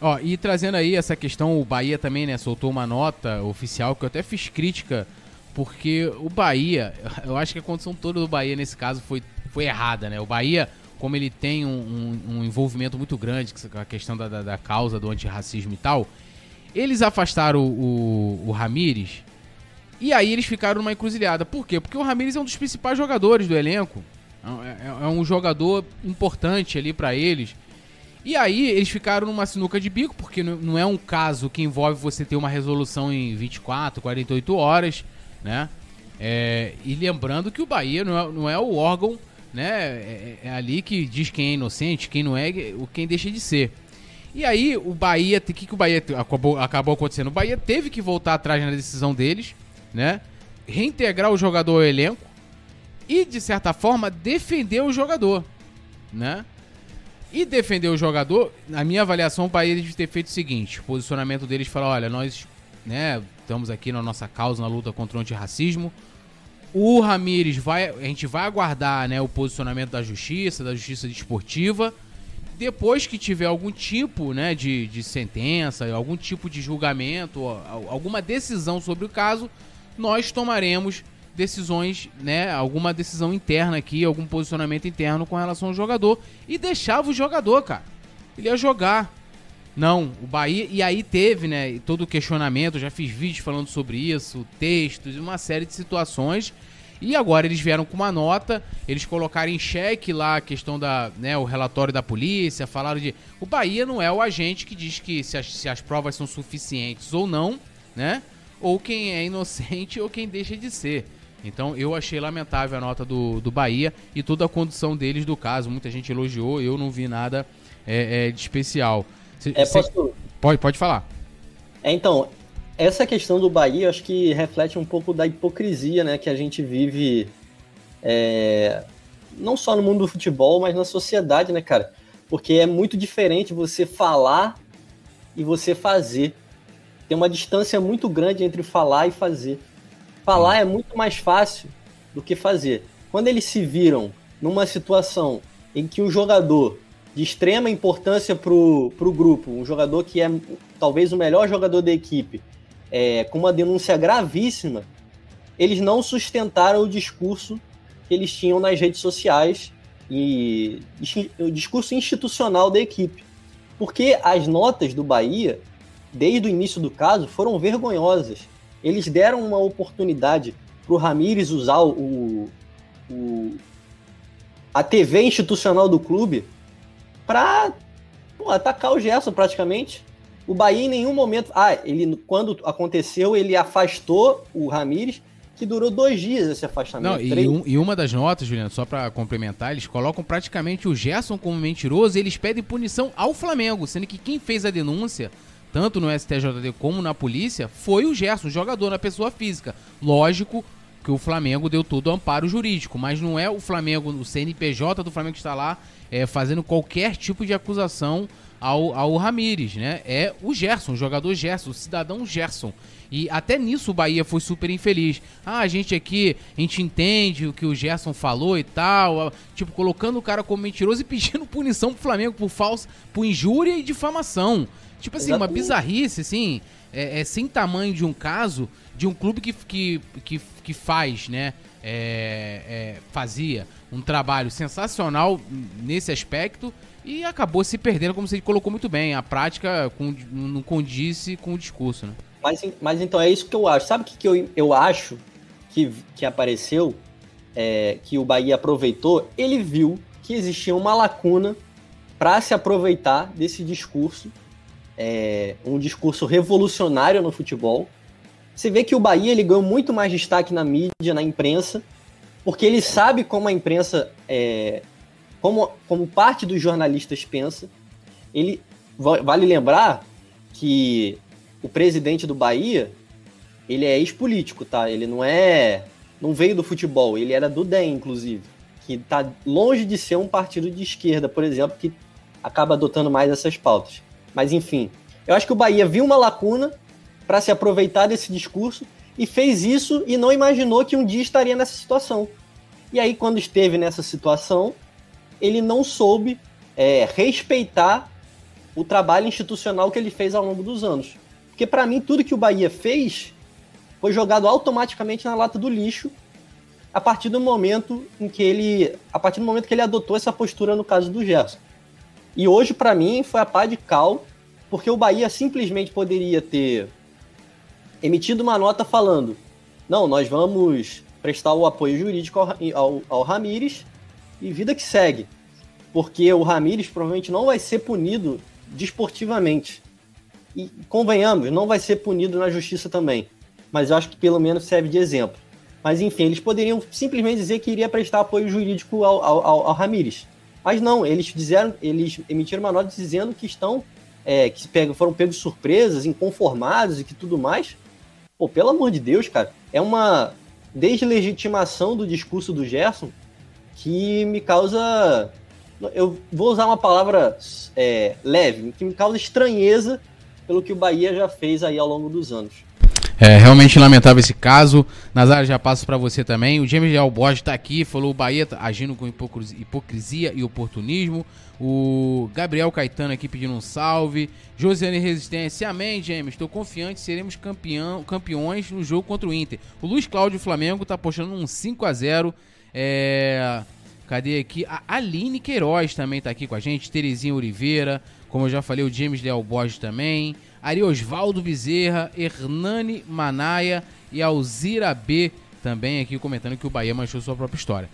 Ó, e trazendo aí essa questão, o Bahia também, né, soltou uma nota oficial que eu até fiz crítica, porque o Bahia, eu acho que a condição toda do Bahia nesse caso foi, foi errada, né? O Bahia, como ele tem um, um, um envolvimento muito grande com a questão da, da, da, causa do antirracismo e tal, eles afastaram o, o, o Ramires e aí eles ficaram numa encruzilhada. Por quê? Porque o Ramires é um dos principais jogadores do elenco. É, é, é um jogador importante ali para eles. E aí eles ficaram numa sinuca de bico, porque não é um caso que envolve você ter uma resolução em 24, 48 horas, né? É, e lembrando que o Bahia não é, não é o órgão, né? É, é, ali que diz quem é inocente, quem não é, quem deixa de ser. E aí o Bahia, o que, que o Bahia acabou, acabou acontecendo? O Bahia teve que voltar atrás na decisão deles, né? Reintegrar o jogador ao elenco e, de certa forma, defender o jogador, né? E defender o jogador, na minha avaliação, o Bahia deve ter feito o seguinte: o posicionamento deles fala: olha, nós né, estamos aqui na nossa causa na luta contra o antirracismo. O Ramires vai. A gente vai aguardar né, o posicionamento da justiça, da justiça desportiva. Depois que tiver algum tipo né, de, de sentença, algum tipo de julgamento, alguma decisão sobre o caso, nós tomaremos decisões, né, alguma decisão interna aqui, algum posicionamento interno com relação ao jogador e deixava o jogador, cara. Ele ia jogar. Não, o Bahia e aí teve, né, todo o questionamento, já fiz vídeos falando sobre isso, textos, uma série de situações. E agora eles vieram com uma nota, eles colocaram em xeque lá a questão da, né, o relatório da polícia, falaram de o Bahia não é o agente que diz que se as, se as provas são suficientes ou não, né? Ou quem é inocente ou quem deixa de ser. Então eu achei lamentável a nota do, do Bahia e toda a condução deles do caso. Muita gente elogiou, eu não vi nada é, é, de especial. Cê, é, cê... posso... Pode, pode falar. É, então, essa questão do Bahia acho que reflete um pouco da hipocrisia né, que a gente vive é, não só no mundo do futebol, mas na sociedade, né, cara? Porque é muito diferente você falar e você fazer. Tem uma distância muito grande entre falar e fazer. Falar é muito mais fácil do que fazer. Quando eles se viram numa situação em que um jogador de extrema importância para o grupo, um jogador que é talvez o melhor jogador da equipe, é, com uma denúncia gravíssima, eles não sustentaram o discurso que eles tinham nas redes sociais e o discurso institucional da equipe. Porque as notas do Bahia, desde o início do caso, foram vergonhosas. Eles deram uma oportunidade para o Ramires usar o, o, a TV institucional do clube para atacar o Gerson praticamente. O Bahia em nenhum momento. Ah, ele quando aconteceu, ele afastou o Ramires, que durou dois dias esse afastamento. Não, e, um, e, uma das notas, Juliano, só para complementar, eles colocam praticamente o Gerson como mentiroso e eles pedem punição ao Flamengo, sendo que quem fez a denúncia tanto no STJD como na polícia, foi o Gerson, o jogador, na pessoa física. Lógico que o Flamengo deu todo o amparo jurídico, mas não é o Flamengo, o CNPJ do Flamengo que está lá é, fazendo qualquer tipo de acusação ao, ao Ramires, né? É o Gerson, o jogador Gerson, o cidadão Gerson. E até nisso o Bahia foi super infeliz. Ah, a gente aqui, a gente entende o que o Gerson falou e tal. Tipo, colocando o cara como mentiroso e pedindo punição pro Flamengo por falsa, por injúria e difamação. Tipo assim, uma bizarrice, assim, é, é, sem tamanho de um caso de um clube que, que, que, que faz, né? É, é, fazia um trabalho sensacional nesse aspecto e acabou se perdendo, como você colocou muito bem. A prática não condisse com o discurso, né? Mas, mas então é isso que eu acho. Sabe o que, que eu, eu acho que, que apareceu, é, que o Bahia aproveitou? Ele viu que existia uma lacuna para se aproveitar desse discurso é, um discurso revolucionário no futebol. Você vê que o Bahia ele ganhou muito mais destaque na mídia, na imprensa, porque ele sabe como a imprensa, é, como, como parte dos jornalistas pensa. Ele vale lembrar que o presidente do Bahia ele é ex-político, tá? Ele não é, não veio do futebol, ele era do DEM, inclusive, que está longe de ser um partido de esquerda, por exemplo, que acaba adotando mais essas pautas. Mas enfim, eu acho que o Bahia viu uma lacuna para se aproveitar desse discurso e fez isso e não imaginou que um dia estaria nessa situação. E aí, quando esteve nessa situação, ele não soube é, respeitar o trabalho institucional que ele fez ao longo dos anos. Porque para mim tudo que o Bahia fez foi jogado automaticamente na lata do lixo a partir do momento em que ele, a partir do momento que ele adotou essa postura no caso do Gerson. E hoje para mim foi a pá de cal, porque o Bahia simplesmente poderia ter emitido uma nota falando: "Não, nós vamos prestar o apoio jurídico ao, ao, ao Ramires e vida que segue". Porque o Ramires provavelmente não vai ser punido desportivamente. E convenhamos, não vai ser punido na justiça também. Mas eu acho que pelo menos serve de exemplo. Mas enfim, eles poderiam simplesmente dizer que iria prestar apoio jurídico ao, ao, ao Ramires. Mas não, eles fizeram, eles emitiram uma nota dizendo que estão, é, que pegam, foram pegos surpresas, inconformados e que tudo mais. Pô, pelo amor de Deus, cara, é uma deslegitimação do discurso do Gerson que me causa. Eu vou usar uma palavra é, leve, que me causa estranheza pelo que o Bahia já fez aí ao longo dos anos. É realmente lamentável esse caso. Nazário, já passo para você também. O James Leal Borges está aqui, falou o Bahia tá agindo com hipocrisia e oportunismo. O Gabriel Caetano aqui pedindo um salve. Josiane Resistência, amém, James. Estou confiante, seremos campeão, campeões no jogo contra o Inter. O Luiz Cláudio Flamengo está postando um 5 a 0 É... Cadê aqui? A Aline Queiroz também está aqui com a gente. Terezinha Oliveira, como eu já falei, o James Leal Borges também. Ari Osvaldo Bezerra, Hernani Manaia e Alzira B também aqui comentando que o Bahia manchou sua própria história.